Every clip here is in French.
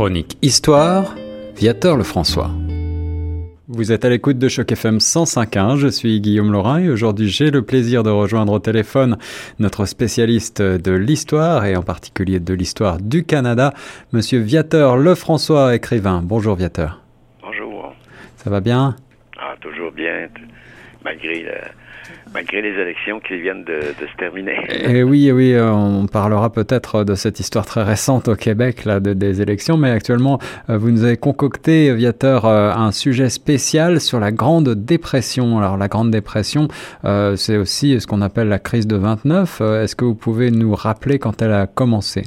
Chronique Histoire, Viateur Lefrançois. Vous êtes à l'écoute de Choc FM 105.1, je suis Guillaume Laurin et aujourd'hui j'ai le plaisir de rejoindre au téléphone notre spécialiste de l'histoire et en particulier de l'histoire du Canada, monsieur Viateur Lefrançois, écrivain. Bonjour Viateur. Bonjour. Ça va bien? Ah, toujours bien, malgré le malgré les élections qui viennent de, se terminer. Et eh oui, oui, euh, on parlera peut-être de cette histoire très récente au Québec, là, de, des élections, mais actuellement, euh, vous nous avez concocté, Viateur, euh, un sujet spécial sur la Grande Dépression. Alors, la Grande Dépression, c'est aussi ce qu'on appelle la crise de 29. Est-ce que vous pouvez nous rappeler quand elle a commencé?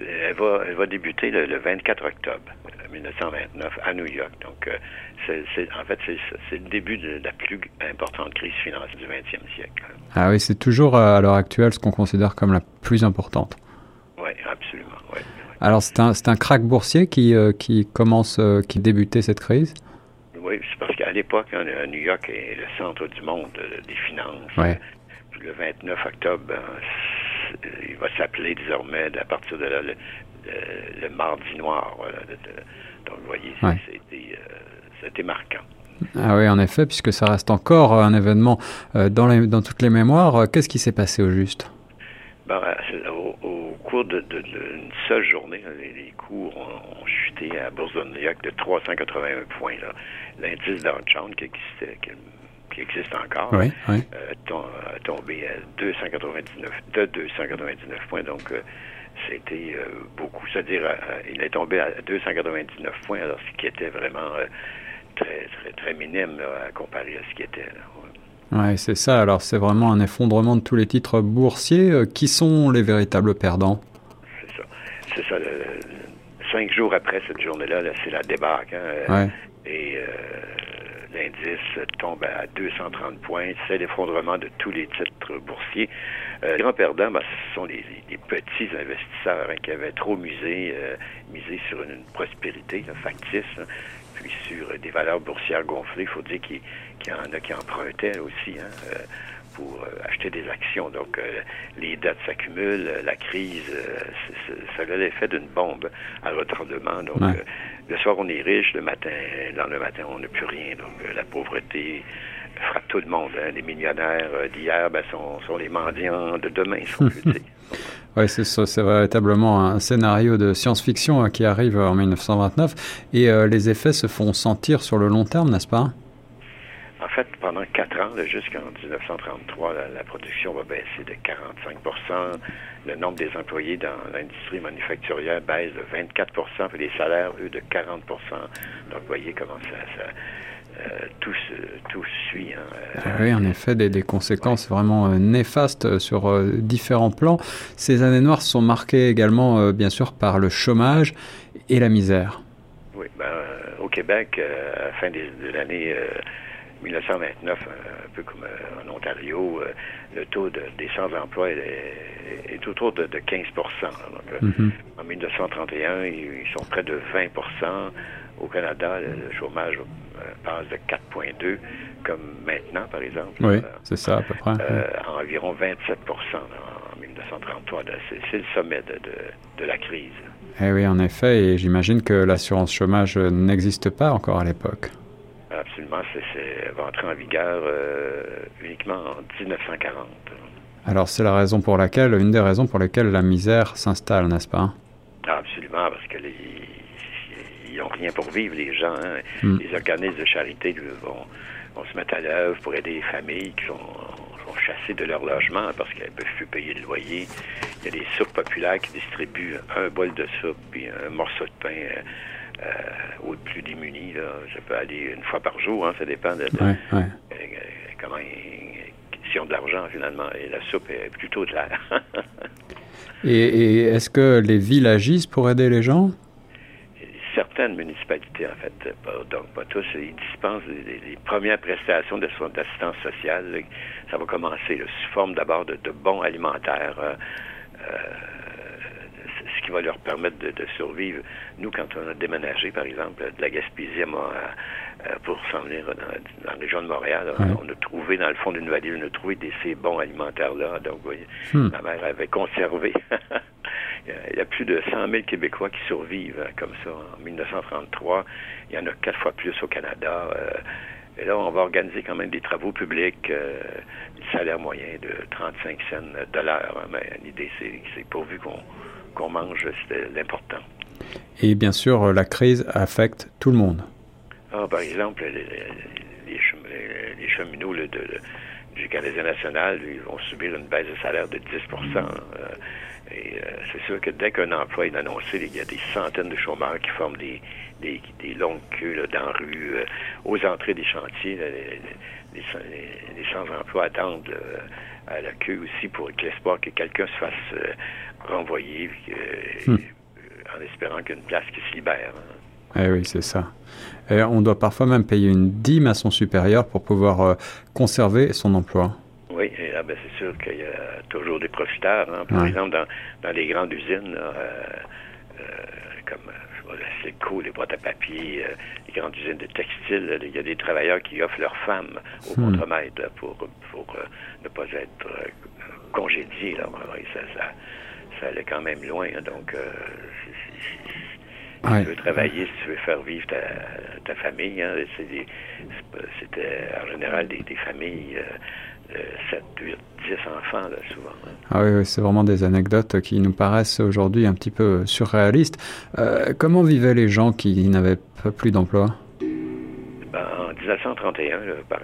Elle va, elle va débuter le, le 24 octobre 1929 à New York. Donc, c'est, en fait, c'est, le début de la plus importante crise financière du 20e siècle. Ah oui, c'est toujours euh, à l'heure actuelle ce qu'on considère comme la plus importante. Oui, absolument. Alors, c'est un, c'est un crack boursier qui, euh, qui commence, euh, qui débutait cette crise? Oui, c'est parce qu'à l'époque, hein, New York est le centre du monde des finances. Ouais. Le 29 octobre, ben, il va s'appeler désormais, à partir de là, le, mardi noir. donc, vous voyez, c'était c'était marquant. Ah oui, en effet, puisque ça reste encore un événement euh, dans, les, dans toutes les mémoires. Euh, qu'est-ce qui s'est passé au juste? Ben, euh, au, cours d'une seule journée, les, cours ont, chuté à Bourse de New York de 381 points. L'indice Dow Jones qui existait, qui, existe encore, a tombé à 299, de 299 points. Donc, c'était beaucoup. C'est-à-dire, il est tombé à 299 points, alors ce qui était vraiment très, très, très minime à comparer à ce qui était. Oui, c'est ça. Alors, c'est vraiment un effondrement de tous les titres boursiers. Euh, qui sont les véritables perdants? C'est ça. C'est ça. cinq jours après cette journée-là, c'est la débâcle. Hein, Et euh, l'indice tombe à 230 points. C'est l'effondrement de tous les titres boursiers. Euh, les grands perdants, ben, ce sont les, petits investisseurs hein, qui avaient trop misé, misé sur une, prospérité factice. Hein puis sur des valeurs boursières gonflées. Il faut dire qu'il y en a qui empruntaient aussi hein, euh, pour euh, acheter des actions. Donc, euh, les dettes s'accumulent, la crise, ça a l'effet d'une bombe à retardement. Donc, le soir, on est riche, le matin, dans le matin, on n'a plus rien. Donc, la pauvreté frappe tout le monde. Hein. Les millionnaires d'hier ben, sont, sont, les mendiants de demain, si. Oui, c'est ça. C'est véritablement un scénario de science-fiction hein, qui arrive en 1929 et euh, les effets se font sentir sur le long terme, n'est-ce pas? En fait, pendant quatre ans, jusqu'en 1933, la, production va baisser de 45% Le nombre des employés dans l'industrie manufacturière baisse de 24 et les salaires, eux, de 40 Donc, voyez comment ça euh, tout, tout suit. Hein, euh, oui, en effet, des, des conséquences vraiment euh, néfastes sur différents plans. Ces années noires sont marquées également, bien sûr, par le chômage et la misère. Oui, ben, au Québec, à la fin de l'année 1929, un peu comme en Ontario, le taux de, des sans-emploi est, autour de, 15 mm-hmm. En 1931, ils sont près de 20% Au Canada, le chômage passe de 4,2 comme maintenant, par exemple. Oui, c'est ça à peu près. Euh, environ 27% en 1933. C'est le sommet de, la crise. Eh oui, en effet, et j'imagine que l'assurance chômage n'existe pas encore à l'époque. Absolument, c'est va entrer en vigueur euh, uniquement en 1940. Alors c'est la raison pour laquelle, une des raisons pour lesquelles la misère s'installe, n'est-ce pas? Absolument, parce que les, ils n'ont rien pour vivre, les gens. Hein. Hmm. Les organismes de charité vont, se mettre à l'œuvre pour aider les familles qui sont, chassées de leur logement parce qu'elles ne peuvent plus payer le loyer. Il y a des soupes populaires qui distribuent un bol de soupe et un morceau de pain euh, aux plus démunis. Ça peut aller une fois par jour, hein. ça dépend de, euh, comment ils, ont de l'argent finalement. Et la soupe est plutôt de l'air. et, et est-ce que les villes agissent pour aider les gens? certaines municipalités, en fait, donc pas tous, ils dispensent les, premières prestations d'assistance sociale. Ça va commencer sous forme d'abord de, bons alimentaires. Euh, euh, va leur permettre de, survivre. Nous, quand on a déménagé, par exemple, de la Gaspésie à, pour s'en venir dans, la région de Montréal, on, a trouvé, dans le fond d'une vallée, on a trouvé des, ces bons alimentaires-là. Donc, voyez, hmm. ma mère avait conservé il y a plus de 100 000 Québécois qui survivent comme ça en 1933. Il y en a quatre fois plus au Canada. et là, on va organiser quand même des travaux publics, le salaire moyen de 35 cents de l'heure. Hein, mais l'idée, c'est pourvu qu'on mange, c'est l'important. Et bien sûr, la crise affecte tout le monde. Ah, par exemple, les, les, cheminots de, du Canadien national ils vont subir une baisse de salaire de 10 euh, Et euh, c'est sûr que dès qu'un emploi est annoncé, il y a des centaines de chômeurs qui forment des, des, longues queues dans la rue, euh, aux entrées des chantiers. les, sans-emploi attendent à la queue aussi pour l'espoir que quelqu'un se fasse renvoyer hmm. en espérant qu'une place qui se libère. Hein. Eh oui, c'est ça. Et on doit parfois même payer une dîme à son supérieur pour pouvoir euh, conserver son emploi. Oui, et ben, c'est sûr qu'il y a toujours des profiteurs. Hein. Par exemple, dans, dans, les grandes usines, euh, euh, comme le Silco, les boîtes à papier, les grandes usines de textile, il y a des travailleurs qui offrent leurs femmes au hmm. contre-maître pour, pour ne pas être congédiés. Là. Ça, ça, ça, allait quand même loin. Hein. donc, si tu veux travailler, si tu veux faire vivre ta, famille, hein, c'était en général des, familles, euh, 7, 8, 10 enfants, là, souvent. Hein. Ah oui, c'est vraiment des anecdotes qui nous paraissent aujourd'hui un petit peu surréalistes. Euh, comment vivaient les gens qui n'avaient plus d'emploi? Ben, en 1931,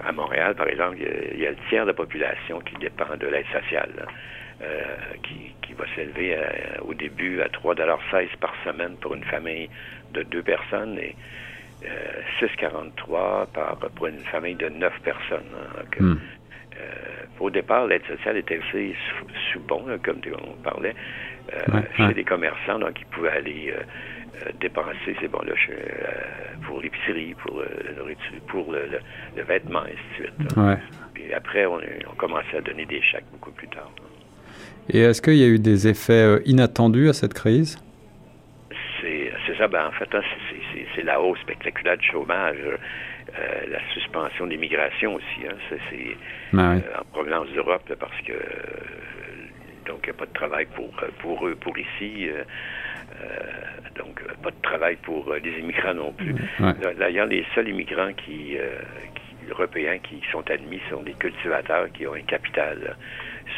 à Montréal, par exemple, il y, a, le tiers de la population qui dépend de l'aide sociale. Euh, qui, qui, va s'élever euh, au début à 3,16 par semaine pour une famille de deux personnes et euh, 6,43 par pour une famille de neuf personnes. Hein, hmm. euh, au départ, l'aide sociale était aussi sous bon, comme on parlait, euh, chez les commerçants, donc ils pouvaient aller dépenser ces bons-là pour l'épicerie, pour la nourriture, pour le, le, vêtement, et ainsi de suite. Hein. Puis après, on, on commençait à donner des chèques beaucoup plus tard. Et est-ce qu'il y a eu des effets euh, inattendus à cette crise? C'est ça. Ben, en fait, hein, c'est la hausse spectaculaire du chômage, euh, la suspension des migrations aussi. Hein, c'est ben euh, en provenance d'Europe parce que donc il n'y a pas de travail pour, pour eux, pour ici. donc, pas de travail pour les immigrants non plus. D'ailleurs, les seuls immigrants qui, européens qui sont admis sont des cultivateurs qui ont un capital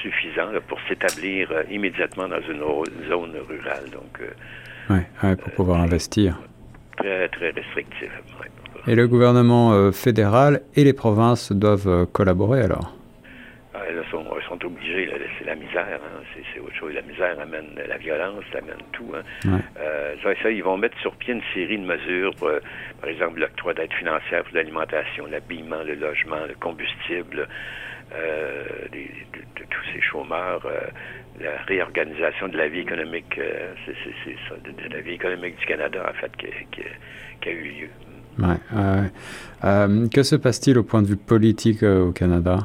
suffisant pour s'établir euh, immédiatement dans une zone rurale. Donc, euh, ouais, pour pouvoir euh, investir. Très, très restrictif. Et le gouvernement fédéral et les provinces doivent collaborer alors? Ils sont, c'est la misère, hein. c'est autre chose. La misère amène la violence, amène tout. Hein. ça, ils vont mettre sur pied une série de mesures, par exemple l'octroi d'aide financière pour l'alimentation, l'habillement, le logement, le combustible, euh, de, tous ces chômeurs, euh, la réorganisation de la vie économique, euh, c'est ça, de, la vie économique du Canada, en fait, qui, a eu lieu. Ouais, que se passe-t-il au point de vue politique au Canada?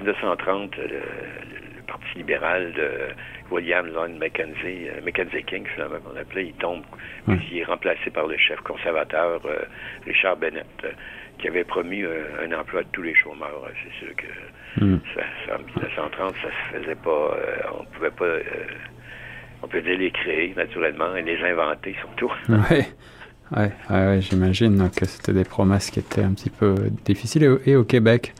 En 1930, le, Parti libéral de William Lyon Mackenzie, Mackenzie King, finalement, on appelait, il tombe, puis il est remplacé par le chef conservateur Richard Bennett qui avait promis euh, un emploi de tous les chômeurs. C'est sûr que hmm. ça, en 1930, ça se faisait pas. Euh, on pouvait pas. Euh, on pouvait les créer naturellement et les inventer surtout. Oui. Ouais, ouais, j'imagine que c'était des promesses qui étaient un petit peu difficiles. Et, au Québec?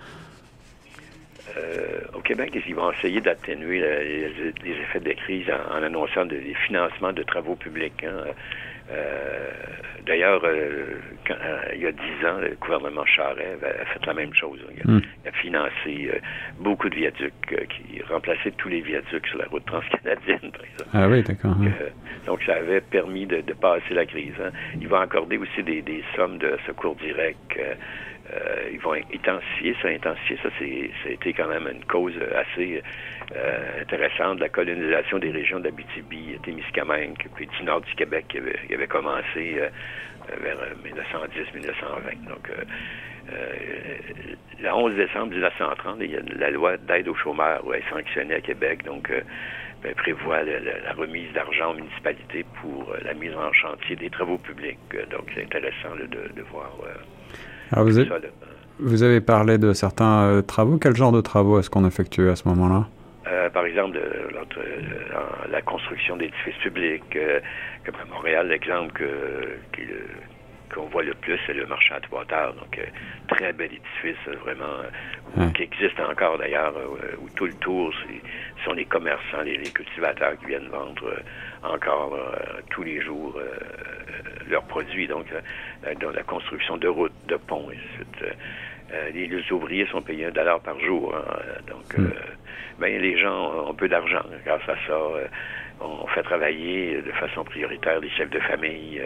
Au Québec, ils vont essayer d'atténuer les, effets de crise en, annonçant des financements de travaux publics. Hein. Euh, d'ailleurs, euh, euh, il y a dix ans, le gouvernement Charest a fait la même chose. Il a, hmm. financé beaucoup de viaducs, qui remplaçaient tous les viaducs sur la route transcanadienne, par exemple. Ah oui, d'accord. donc, ça avait permis de, passer la crise. Hein. Il va accorder aussi des, des sommes de secours direct euh, ils vont intensifier ça, intensifier ça. Ça a été quand même une cause assez euh, intéressante la colonisation des régions d'Abitibi, Témiscamingue, puis du nord du Québec qui avait, commencé euh, vers 1910-1920. Donc, le 11 décembre 1930, il y a la loi d'aide aux chômeurs est sanctionnée à Québec, donc ben, prévoit la, remise d'argent aux municipalités pour la mise en chantier des travaux publics. donc, c'est intéressant de, voir vous, avez, parlé de certains euh, travaux. Quel genre de travaux est-ce qu'on effectue à ce moment-là? par exemple, la construction d'édifices publics, comme à Montréal, l'exemple que, qu'on voit le plus, c'est le marché à Trois-Terres. Donc, très bel édifice, vraiment, qui existe encore d'ailleurs, où tout le tour, ce sont les commerçants, les, cultivateurs qui viennent vendre encore tous les jours leurs produits. Donc, dans la construction de routes, de ponts, et euh, les, ouvriers sont payés un dollar par jour. Hein. donc, hmm. euh, ben, les gens ont peu d'argent grâce à ça. Euh, on fait travailler de façon prioritaire les chefs de famille.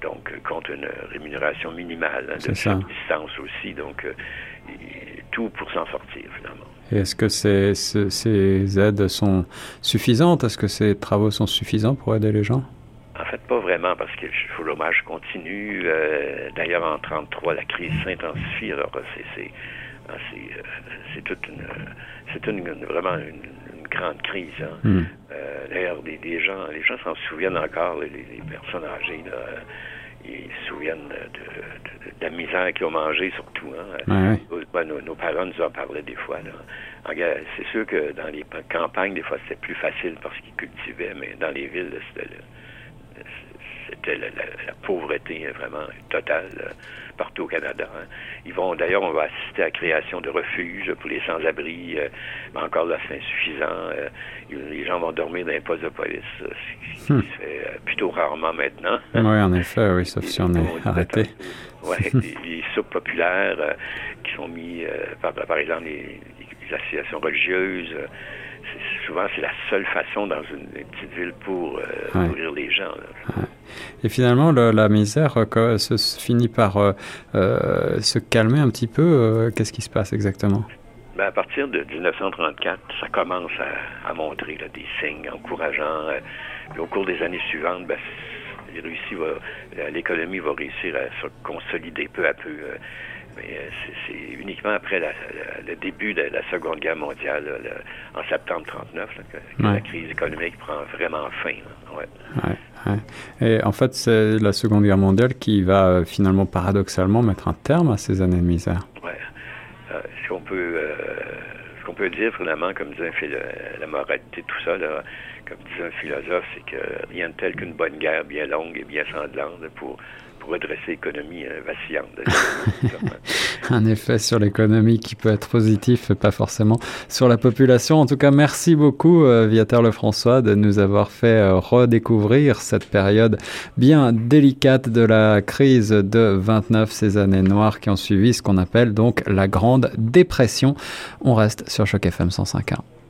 donc, compte une rémunération minimale hein, de distance aussi. Donc, tout pour s'en sortir, finalement. Est-ce que ces, ces aides sont suffisantes? Est-ce que ces travaux sont suffisants pour aider les gens? En fait, pas vraiment, parce que le chômage continue. Euh, d'ailleurs, en 1933, la crise s'intensifie. Alors, c'est ah, euh, toute une, c'est une, vraiment une, grande crise. Hein. Hmm. Euh, d'ailleurs, des, gens, les gens s'en souviennent encore, les, personnes âgées. Ils se souviennent de, la misère qu'ils ont mangé, surtout. Hein. nos, parents nous en parlaient des fois. C'est sûr que dans les campagnes, des fois, c'était plus facile parce qu'ils cultivaient, mais dans les villes, c'était c'était la, pauvreté vraiment totale euh, partout au Canada. Hein. Ils vont d'ailleurs, on va assister à la création de refuges pour les sans-abri, euh, mais encore là, c'est insuffisant. Euh, les gens vont dormir dans les postes de police, ce qui, hmm. se fait plutôt rarement maintenant. Oui, en effet, oui, sauf si on est arrêté. Oui, les, soupes populaires qui sont mis par, par exemple les, les associations religieuses souvent, c'est la seule façon dans une, petite ville pour euh, nourrir les gens. Et finalement, la misère euh, se, finit par euh, se calmer un petit peu. Qu'est-ce qui se passe exactement? Ben, à partir de 1934, ça commence à, montrer des signes encourageants. au cours des années suivantes, ben, l'économie va réussir à se consolider peu à peu. Mais c'est uniquement après le début de la Seconde Guerre mondiale, en septembre 1939, que, la crise économique prend vraiment fin. Ouais. Et en fait, c'est la Seconde Guerre mondiale qui va euh, finalement paradoxalement mettre un terme à ces années de misère. Euh, ce qu'on peut, ce qu'on peut dire finalement, comme disait la moralité, tout ça, comme disait un philosophe, c'est que rien de tel qu'une bonne guerre bien longue et bien sanglante pour pour redresser l'économie euh, vacillante. Un effet sur l'économie qui peut être positif, pas forcément sur la population. En tout cas, merci beaucoup, euh, Viateur Lefrançois, de nous avoir fait euh, redécouvrir cette période bien délicate de la crise de 29, ces années noires qui ont suivi ce qu'on appelle donc la Grande Dépression. On reste sur Choc FM 105.1.